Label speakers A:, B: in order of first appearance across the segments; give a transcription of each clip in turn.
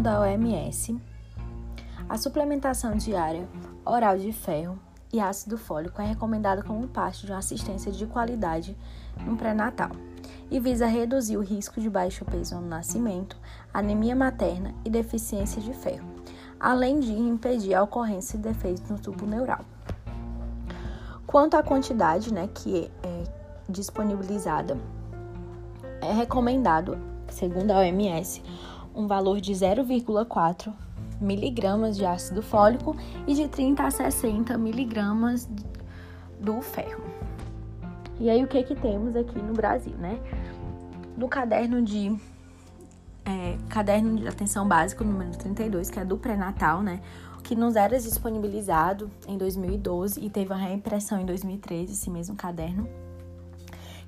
A: da OMS, a suplementação diária oral de ferro e ácido fólico é recomendada como parte de uma assistência de qualidade no pré-natal e visa reduzir o risco de baixo peso no nascimento, anemia materna e deficiência de ferro, além de impedir a ocorrência de defeitos no tubo neural. Quanto à quantidade né, que é disponibilizada, é recomendado, segundo a OMS, um valor de 0,4 miligramas de ácido fólico e de 30 a 60 miligramas do ferro. E aí o que que temos aqui no Brasil, né? No caderno de é, caderno de atenção básico número 32, que é do pré-natal, né? Que nos era disponibilizado em 2012 e teve uma reimpressão em 2013, esse mesmo caderno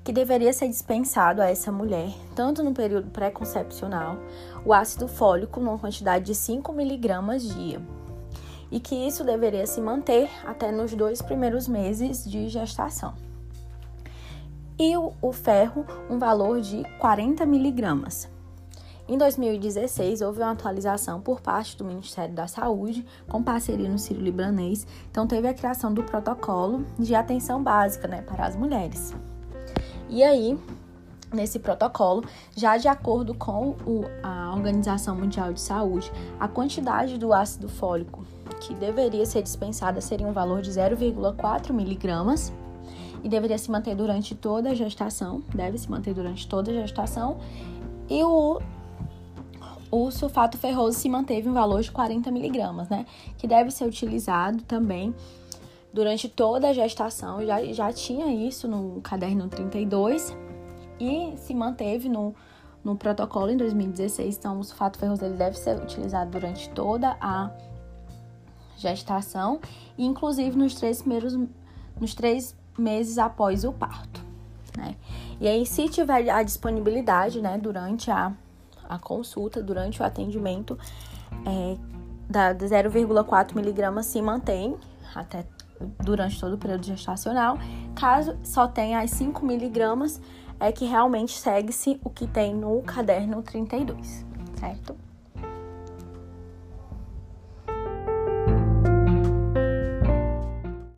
A: que deveria ser dispensado a essa mulher, tanto no período pré-concepcional, o ácido fólico numa quantidade de 5 miligramas dia, e que isso deveria se manter até nos dois primeiros meses de gestação. E o, ferro, um valor de 40 miligramas. Em 2016, houve uma atualização por parte do Ministério da Saúde, com parceria no Ciro Libanês, então teve a criação do protocolo de atenção básica né, para as mulheres. E aí, nesse protocolo, já de acordo com o, a Organização Mundial de Saúde, a quantidade do ácido fólico que deveria ser dispensada seria um valor de 0,4 miligramas e deveria se manter durante toda a gestação, deve se manter durante toda a gestação, e o, o sulfato ferroso se manteve um valor de 40 miligramas, né? Que deve ser utilizado também durante toda a gestação, já, já tinha isso no caderno 32 e se manteve no, no protocolo em 2016. Então, o sulfato ferroso ele deve ser utilizado durante toda a gestação inclusive nos três primeiros nos três meses após o parto, né? E aí, se tiver a disponibilidade, né, durante a, a consulta, durante o atendimento, é, da 0,4 miligramas se mantém até durante todo o período gestacional. Caso só tenha as 5 miligramas, é que realmente segue-se o que tem no caderno 32, certo?